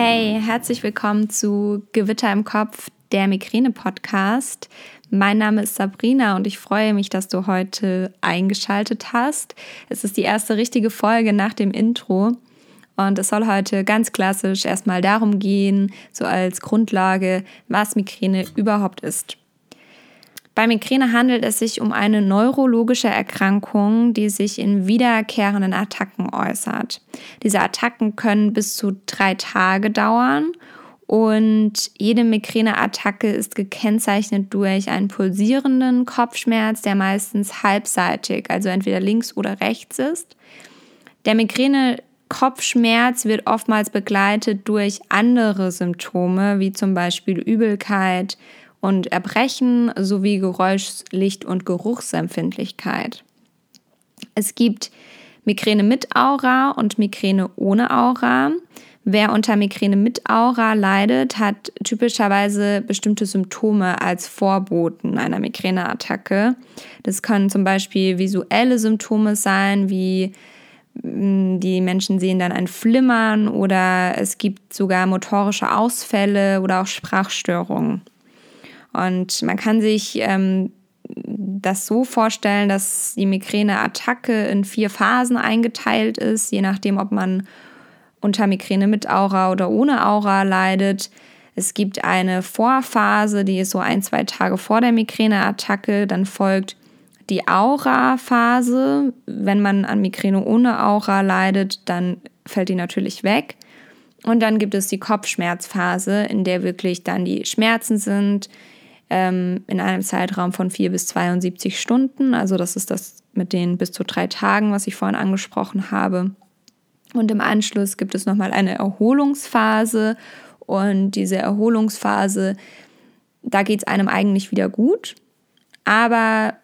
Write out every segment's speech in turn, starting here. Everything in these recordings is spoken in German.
Hey, herzlich willkommen zu Gewitter im Kopf, der Migräne-Podcast. Mein Name ist Sabrina und ich freue mich, dass du heute eingeschaltet hast. Es ist die erste richtige Folge nach dem Intro und es soll heute ganz klassisch erstmal darum gehen, so als Grundlage, was Migräne überhaupt ist. Bei Migräne handelt es sich um eine neurologische Erkrankung, die sich in wiederkehrenden Attacken äußert. Diese Attacken können bis zu drei Tage dauern und jede Migräneattacke ist gekennzeichnet durch einen pulsierenden Kopfschmerz, der meistens halbseitig, also entweder links oder rechts ist. Der Migräne Kopfschmerz wird oftmals begleitet durch andere Symptome, wie zum Beispiel Übelkeit und Erbrechen sowie Geräusch-, Licht- und Geruchsempfindlichkeit. Es gibt Migräne mit Aura und Migräne ohne Aura. Wer unter Migräne mit Aura leidet, hat typischerweise bestimmte Symptome als Vorboten einer Migräneattacke. Das können zum Beispiel visuelle Symptome sein, wie mm, die Menschen sehen dann ein Flimmern oder es gibt sogar motorische Ausfälle oder auch Sprachstörungen. Und man kann sich ähm, das so vorstellen, dass die Migräneattacke in vier Phasen eingeteilt ist, je nachdem, ob man unter Migräne mit Aura oder ohne Aura leidet. Es gibt eine Vorphase, die ist so ein, zwei Tage vor der Migräneattacke. Dann folgt die Aura-Phase. Wenn man an Migräne ohne Aura leidet, dann fällt die natürlich weg. Und dann gibt es die Kopfschmerzphase, in der wirklich dann die Schmerzen sind, ähm, in einem Zeitraum von 4 bis 72 Stunden. Also das ist das mit den bis zu drei Tagen, was ich vorhin angesprochen habe. Und im Anschluss gibt es nochmal eine Erholungsphase. Und diese Erholungsphase, da geht es einem eigentlich wieder gut. Aber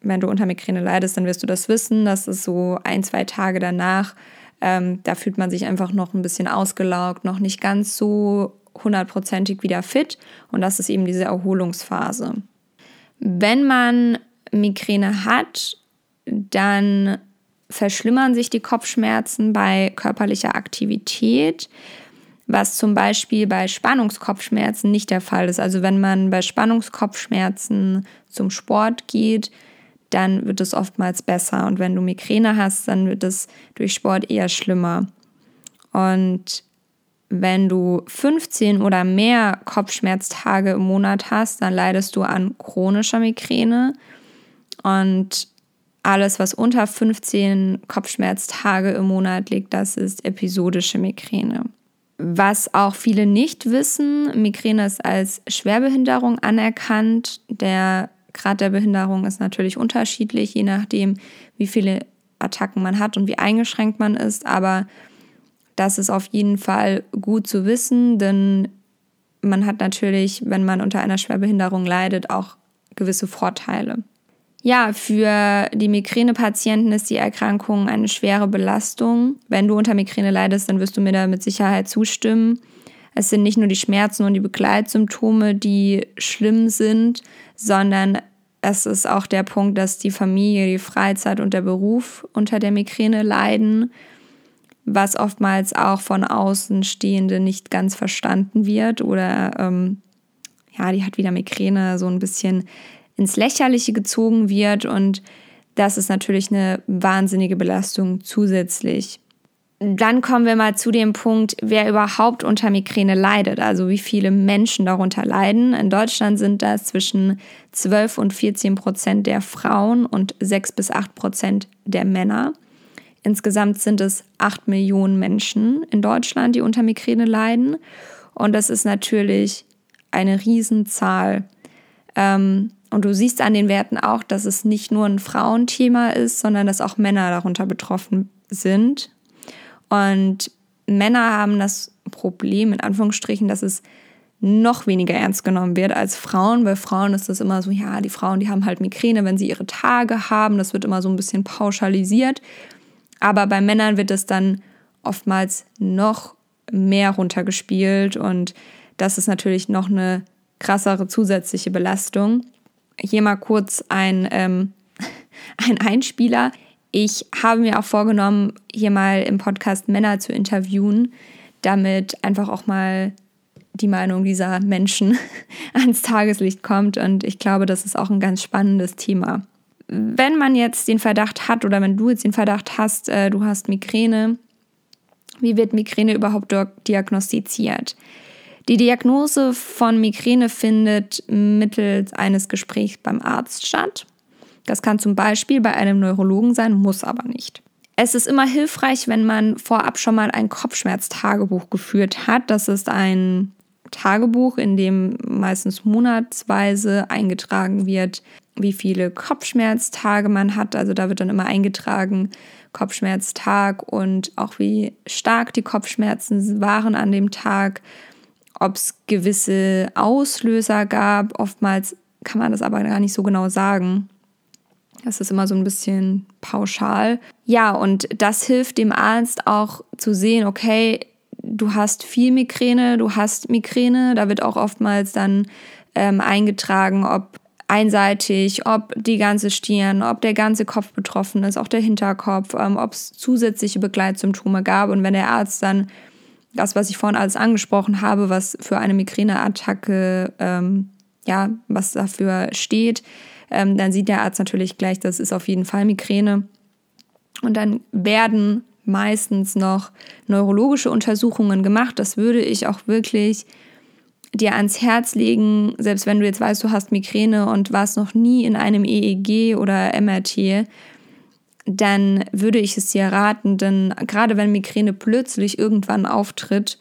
wenn du unter Migräne leidest, dann wirst du das wissen, dass es so ein, zwei Tage danach, ähm, da fühlt man sich einfach noch ein bisschen ausgelaugt, noch nicht ganz so hundertprozentig wieder fit und das ist eben diese Erholungsphase. Wenn man Migräne hat, dann verschlimmern sich die Kopfschmerzen bei körperlicher Aktivität, was zum Beispiel bei Spannungskopfschmerzen nicht der Fall ist. Also wenn man bei Spannungskopfschmerzen zum Sport geht, dann wird es oftmals besser. Und wenn du Migräne hast, dann wird es durch Sport eher schlimmer. Und wenn du 15 oder mehr Kopfschmerztage im Monat hast, dann leidest du an chronischer Migräne. Und alles, was unter 15 Kopfschmerztage im Monat liegt, das ist episodische Migräne. Was auch viele nicht wissen, Migräne ist als Schwerbehinderung anerkannt. Der Grad der Behinderung ist natürlich unterschiedlich, je nachdem, wie viele Attacken man hat und wie eingeschränkt man ist. Aber das ist auf jeden Fall gut zu wissen, denn man hat natürlich, wenn man unter einer Schwerbehinderung leidet, auch gewisse Vorteile. Ja, für die Migränepatienten ist die Erkrankung eine schwere Belastung. Wenn du unter Migräne leidest, dann wirst du mir da mit Sicherheit zustimmen. Es sind nicht nur die Schmerzen und die Begleitsymptome, die schlimm sind, sondern es ist auch der Punkt, dass die Familie, die Freizeit und der Beruf unter der Migräne leiden was oftmals auch von Außenstehenden nicht ganz verstanden wird oder ähm, ja, die hat wieder Migräne, so ein bisschen ins Lächerliche gezogen wird und das ist natürlich eine wahnsinnige Belastung zusätzlich. Dann kommen wir mal zu dem Punkt, wer überhaupt unter Migräne leidet, also wie viele Menschen darunter leiden. In Deutschland sind das zwischen 12 und 14 Prozent der Frauen und 6 bis 8 Prozent der Männer. Insgesamt sind es acht Millionen Menschen in Deutschland, die unter Migräne leiden. Und das ist natürlich eine Riesenzahl. Ähm, und du siehst an den Werten auch, dass es nicht nur ein Frauenthema ist, sondern dass auch Männer darunter betroffen sind. Und Männer haben das Problem, in Anführungsstrichen, dass es noch weniger ernst genommen wird als Frauen. Bei Frauen ist das immer so, ja, die Frauen, die haben halt Migräne, wenn sie ihre Tage haben. Das wird immer so ein bisschen pauschalisiert. Aber bei Männern wird es dann oftmals noch mehr runtergespielt und das ist natürlich noch eine krassere zusätzliche Belastung. Hier mal kurz ein, ähm, ein Einspieler. Ich habe mir auch vorgenommen, hier mal im Podcast Männer zu interviewen, damit einfach auch mal die Meinung dieser Menschen ans Tageslicht kommt. Und ich glaube, das ist auch ein ganz spannendes Thema. Wenn man jetzt den Verdacht hat oder wenn du jetzt den Verdacht hast, äh, du hast Migräne, wie wird Migräne überhaupt diagnostiziert? Die Diagnose von Migräne findet mittels eines Gesprächs beim Arzt statt. Das kann zum Beispiel bei einem Neurologen sein, muss aber nicht. Es ist immer hilfreich, wenn man vorab schon mal ein Kopfschmerztagebuch geführt hat. Das ist ein Tagebuch, in dem meistens monatsweise eingetragen wird, wie viele Kopfschmerztage man hat. Also da wird dann immer eingetragen, Kopfschmerztag und auch wie stark die Kopfschmerzen waren an dem Tag, ob es gewisse Auslöser gab. Oftmals kann man das aber gar nicht so genau sagen. Das ist immer so ein bisschen pauschal. Ja, und das hilft dem Arzt auch zu sehen, okay, du hast viel Migräne, du hast Migräne. Da wird auch oftmals dann ähm, eingetragen, ob einseitig, ob die ganze Stirn, ob der ganze Kopf betroffen ist, auch der Hinterkopf, ähm, ob es zusätzliche Begleitsymptome gab. Und wenn der Arzt dann das, was ich vorhin alles angesprochen habe, was für eine Migräneattacke, ähm, ja, was dafür steht, ähm, dann sieht der Arzt natürlich gleich, das ist auf jeden Fall Migräne. Und dann werden meistens noch neurologische Untersuchungen gemacht. Das würde ich auch wirklich dir ans Herz legen, selbst wenn du jetzt weißt, du hast Migräne und warst noch nie in einem EEG oder MRT, dann würde ich es dir raten, denn gerade wenn Migräne plötzlich irgendwann auftritt,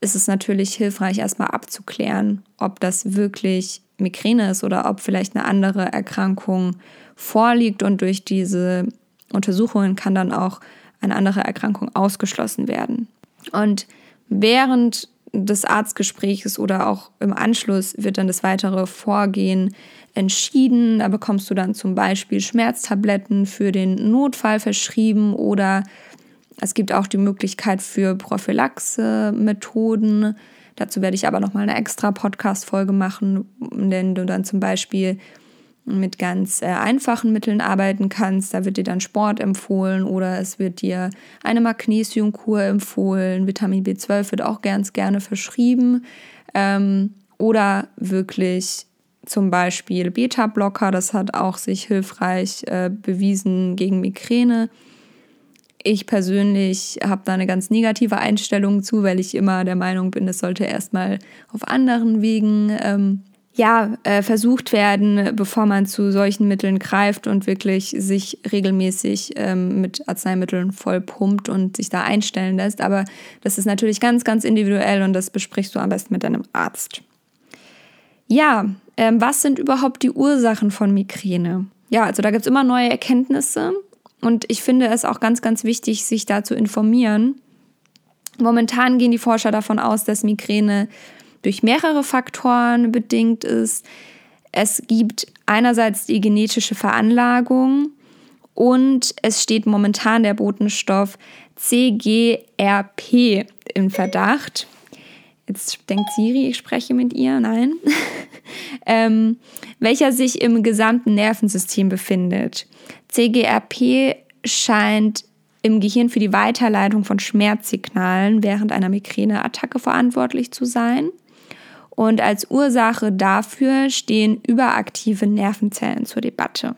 ist es natürlich hilfreich, erstmal abzuklären, ob das wirklich Migräne ist oder ob vielleicht eine andere Erkrankung vorliegt und durch diese Untersuchungen kann dann auch eine andere Erkrankung ausgeschlossen werden. Und während des Arztgesprächs oder auch im Anschluss wird dann das weitere Vorgehen entschieden. Da bekommst du dann zum Beispiel Schmerztabletten für den Notfall verschrieben oder es gibt auch die Möglichkeit für Prophylaxe-Methoden. Dazu werde ich aber nochmal eine extra Podcast-Folge machen, der du dann zum Beispiel mit ganz äh, einfachen Mitteln arbeiten kannst. Da wird dir dann Sport empfohlen oder es wird dir eine Magnesiumkur empfohlen. Vitamin B12 wird auch ganz gerne verschrieben. Ähm, oder wirklich zum Beispiel Beta-Blocker, das hat auch sich hilfreich äh, bewiesen gegen Migräne. Ich persönlich habe da eine ganz negative Einstellung zu, weil ich immer der Meinung bin, es sollte erstmal auf anderen Wegen ähm, ja, äh, versucht werden, bevor man zu solchen Mitteln greift und wirklich sich regelmäßig ähm, mit Arzneimitteln voll pumpt und sich da einstellen lässt. Aber das ist natürlich ganz, ganz individuell und das besprichst du am besten mit deinem Arzt. Ja, ähm, was sind überhaupt die Ursachen von Migräne? Ja, also da gibt es immer neue Erkenntnisse und ich finde es auch ganz, ganz wichtig, sich da zu informieren. Momentan gehen die Forscher davon aus, dass Migräne durch mehrere Faktoren bedingt ist. Es gibt einerseits die genetische Veranlagung und es steht momentan der Botenstoff CGRP im Verdacht. Jetzt denkt Siri, ich spreche mit ihr. Nein. ähm, welcher sich im gesamten Nervensystem befindet. CGRP scheint im Gehirn für die Weiterleitung von Schmerzsignalen während einer Migräneattacke verantwortlich zu sein. Und als Ursache dafür stehen überaktive Nervenzellen zur Debatte.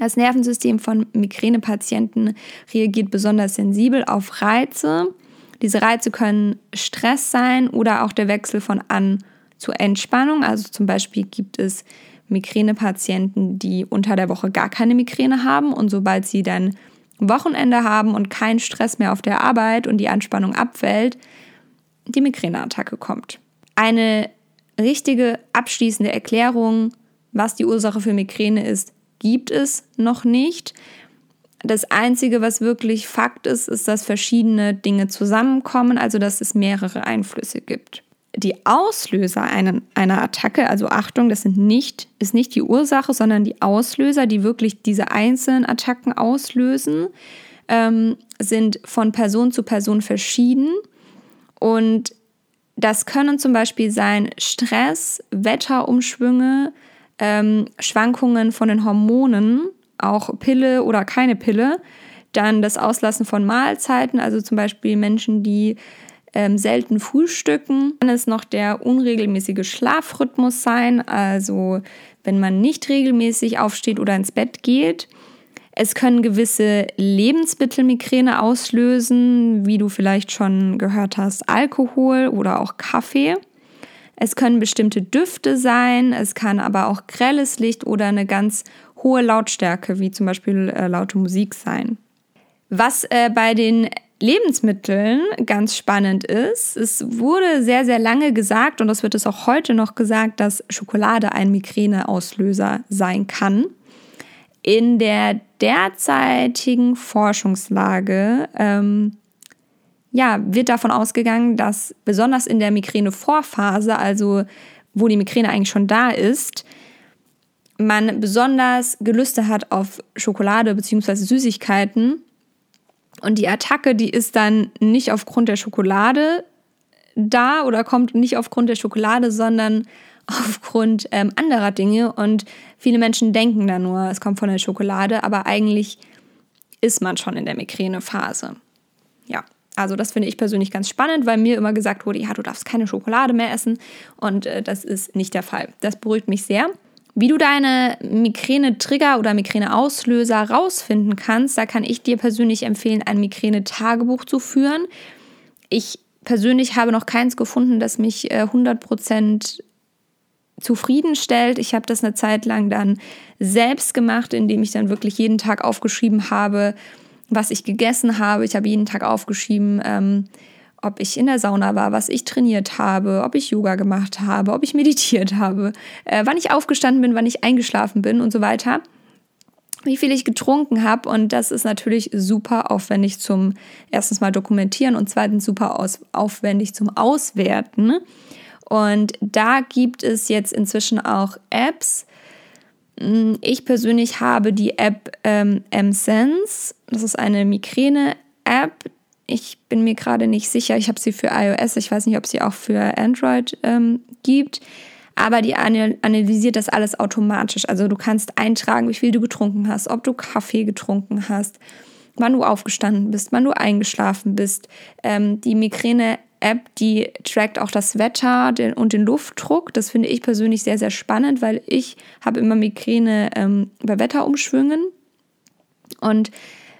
Das Nervensystem von Migränepatienten reagiert besonders sensibel auf Reize. Diese Reize können Stress sein oder auch der Wechsel von An- zu Entspannung. Also zum Beispiel gibt es Migränepatienten, die unter der Woche gar keine Migräne haben und sobald sie dann Wochenende haben und kein Stress mehr auf der Arbeit und die Anspannung abfällt, die Migräneattacke kommt. Eine richtige abschließende Erklärung, was die Ursache für Migräne ist, gibt es noch nicht. Das Einzige, was wirklich Fakt ist, ist, dass verschiedene Dinge zusammenkommen, also dass es mehrere Einflüsse gibt. Die Auslöser einer, einer Attacke, also Achtung, das sind nicht, ist nicht die Ursache, sondern die Auslöser, die wirklich diese einzelnen Attacken auslösen, ähm, sind von Person zu Person verschieden. Und das können zum Beispiel sein Stress, Wetterumschwünge, ähm, Schwankungen von den Hormonen, auch Pille oder keine Pille, dann das Auslassen von Mahlzeiten, also zum Beispiel Menschen, die ähm, selten frühstücken. Kann es noch der unregelmäßige Schlafrhythmus sein, also wenn man nicht regelmäßig aufsteht oder ins Bett geht. Es können gewisse Lebensmittelmigräne auslösen, wie du vielleicht schon gehört hast, Alkohol oder auch Kaffee. Es können bestimmte Düfte sein, es kann aber auch grelles Licht oder eine ganz hohe Lautstärke, wie zum Beispiel äh, laute Musik sein. Was äh, bei den Lebensmitteln ganz spannend ist, es wurde sehr, sehr lange gesagt, und das wird es auch heute noch gesagt, dass Schokolade ein Migräneauslöser sein kann. In der derzeitigen Forschungslage ähm, ja, wird davon ausgegangen, dass besonders in der Migräne-Vorphase, also wo die Migräne eigentlich schon da ist, man besonders Gelüste hat auf Schokolade bzw. Süßigkeiten. Und die Attacke, die ist dann nicht aufgrund der Schokolade da oder kommt nicht aufgrund der Schokolade, sondern aufgrund ähm, anderer Dinge. Und viele Menschen denken da nur, es kommt von der Schokolade, aber eigentlich ist man schon in der Migränephase. Ja, also das finde ich persönlich ganz spannend, weil mir immer gesagt wurde, ja, du darfst keine Schokolade mehr essen. Und äh, das ist nicht der Fall. Das beruhigt mich sehr. Wie du deine Migräne-Trigger oder Migräne-Auslöser rausfinden kannst, da kann ich dir persönlich empfehlen, ein Migräne-Tagebuch zu führen. Ich persönlich habe noch keins gefunden, das mich äh, 100% zufriedenstellt. Ich habe das eine Zeit lang dann selbst gemacht, indem ich dann wirklich jeden Tag aufgeschrieben habe, was ich gegessen habe. Ich habe jeden Tag aufgeschrieben, ähm, ob ich in der Sauna war, was ich trainiert habe, ob ich Yoga gemacht habe, ob ich meditiert habe, äh, wann ich aufgestanden bin, wann ich eingeschlafen bin und so weiter. Wie viel ich getrunken habe und das ist natürlich super aufwendig zum erstens mal dokumentieren und zweitens super aus, aufwendig zum Auswerten. Und da gibt es jetzt inzwischen auch Apps. Hm, ich persönlich habe die App ähm, M-Sense. Das ist eine Migräne-App. Ich bin mir gerade nicht sicher. Ich habe sie für iOS. Ich weiß nicht, ob sie auch für Android ähm, gibt. Aber die analysiert das alles automatisch. Also du kannst eintragen, wie viel du getrunken hast, ob du Kaffee getrunken hast, wann du aufgestanden bist, wann du eingeschlafen bist. Ähm, die Migräne App, die trackt auch das Wetter und den Luftdruck. Das finde ich persönlich sehr, sehr spannend, weil ich habe immer Migräne ähm, bei Wetterumschwüngen. Und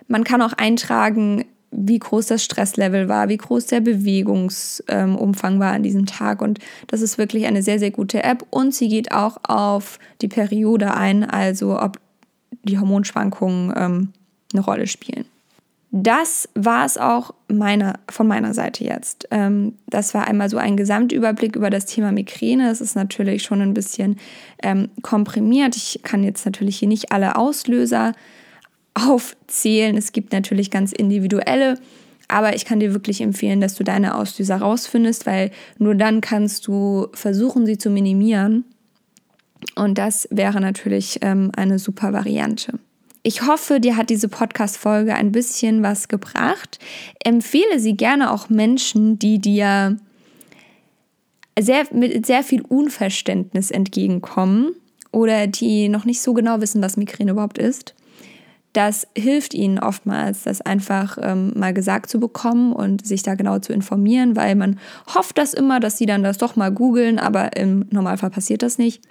man kann auch eintragen, wie groß das Stresslevel war, wie groß der Bewegungsumfang ähm, war an diesem Tag. Und das ist wirklich eine sehr, sehr gute App. Und sie geht auch auf die Periode ein, also ob die Hormonschwankungen ähm, eine Rolle spielen. Das war es auch meiner, von meiner Seite jetzt. Ähm, das war einmal so ein Gesamtüberblick über das Thema Migräne. Es ist natürlich schon ein bisschen ähm, komprimiert. Ich kann jetzt natürlich hier nicht alle Auslöser aufzählen. Es gibt natürlich ganz individuelle, aber ich kann dir wirklich empfehlen, dass du deine Auslöser rausfindest, weil nur dann kannst du versuchen, sie zu minimieren. Und das wäre natürlich ähm, eine super Variante. Ich hoffe, dir hat diese Podcast-Folge ein bisschen was gebracht. Empfehle sie gerne auch Menschen, die dir sehr, mit sehr viel Unverständnis entgegenkommen oder die noch nicht so genau wissen, was Migräne überhaupt ist. Das hilft ihnen oftmals, das einfach ähm, mal gesagt zu bekommen und sich da genau zu informieren, weil man hofft das immer, dass sie dann das doch mal googeln, aber im Normalfall passiert das nicht.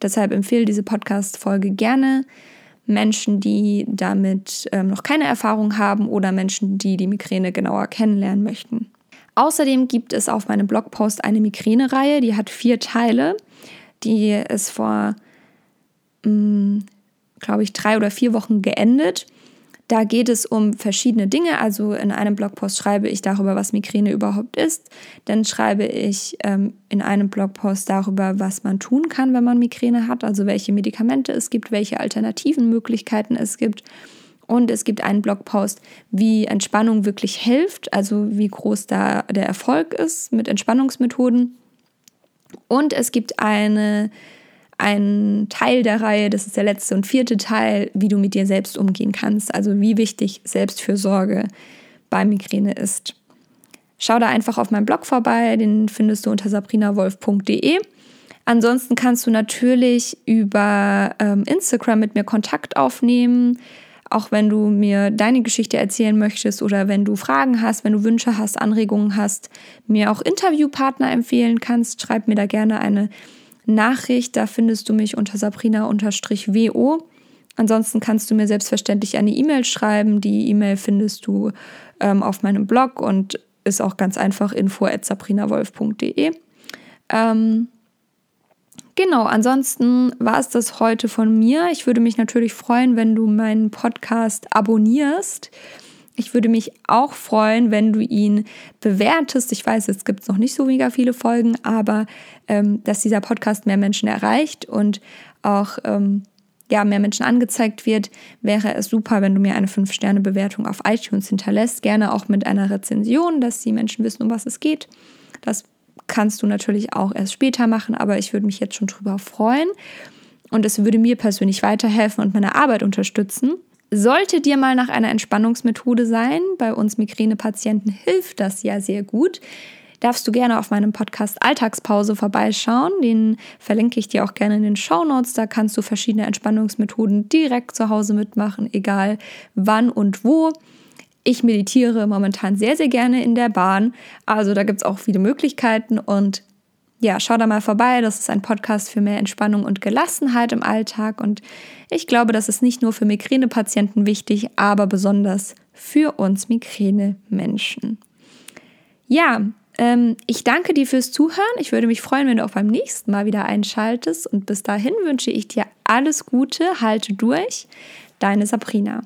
Deshalb empfehle diese Podcast-Folge gerne. Menschen, die damit ähm, noch keine Erfahrung haben oder Menschen, die die Migräne genauer kennenlernen möchten. Außerdem gibt es auf meinem Blogpost eine Migräne-Reihe, die hat vier Teile, die ist vor, hm, glaube ich, drei oder vier Wochen geendet. Da geht es um verschiedene Dinge. Also in einem Blogpost schreibe ich darüber, was Migräne überhaupt ist. Dann schreibe ich ähm, in einem Blogpost darüber, was man tun kann, wenn man Migräne hat. Also welche Medikamente es gibt, welche alternativen Möglichkeiten es gibt. Und es gibt einen Blogpost, wie Entspannung wirklich hilft, also wie groß da der Erfolg ist mit Entspannungsmethoden. Und es gibt eine ein Teil der Reihe, das ist der letzte und vierte Teil, wie du mit dir selbst umgehen kannst. Also wie wichtig Selbstfürsorge bei Migräne ist. Schau da einfach auf meinem Blog vorbei, den findest du unter sabrinawolf.de. Ansonsten kannst du natürlich über ähm, Instagram mit mir Kontakt aufnehmen. Auch wenn du mir deine Geschichte erzählen möchtest oder wenn du Fragen hast, wenn du Wünsche hast, Anregungen hast, mir auch Interviewpartner empfehlen kannst, schreib mir da gerne eine Nachricht. Da findest du mich unter sabrina-wo. Ansonsten kannst du mir selbstverständlich eine E-Mail schreiben. Die E-Mail findest du ähm, auf meinem Blog und ist auch ganz einfach info.sabrinawolf.de. Ähm, genau, ansonsten war es das heute von mir. Ich würde mich natürlich freuen, wenn du meinen Podcast abonnierst. Ich würde mich auch freuen, wenn du ihn bewertest. Ich weiß, jetzt gibt es noch nicht so mega viele Folgen, aber ähm, dass dieser Podcast mehr Menschen erreicht und auch ähm, ja, mehr Menschen angezeigt wird, wäre es super, wenn du mir eine 5-Sterne-Bewertung auf iTunes hinterlässt. Gerne auch mit einer Rezension, dass die Menschen wissen, um was es geht. Das kannst du natürlich auch erst später machen, aber ich würde mich jetzt schon drüber freuen. Und es würde mir persönlich weiterhelfen und meine Arbeit unterstützen. Sollte dir mal nach einer Entspannungsmethode sein, bei uns Migränepatienten hilft das ja sehr gut darfst du gerne auf meinem Podcast Alltagspause vorbeischauen. Den verlinke ich dir auch gerne in den Show Notes. Da kannst du verschiedene Entspannungsmethoden direkt zu Hause mitmachen, egal wann und wo. Ich meditiere momentan sehr, sehr gerne in der Bahn. Also da gibt es auch viele Möglichkeiten und ja, schau da mal vorbei. Das ist ein Podcast für mehr Entspannung und Gelassenheit im Alltag. Und ich glaube, das ist nicht nur für Migränepatienten wichtig, aber besonders für uns Migräne-Menschen. Ja, ähm, ich danke dir fürs Zuhören. Ich würde mich freuen, wenn du auch beim nächsten Mal wieder einschaltest. Und bis dahin wünsche ich dir alles Gute, halte durch. Deine Sabrina.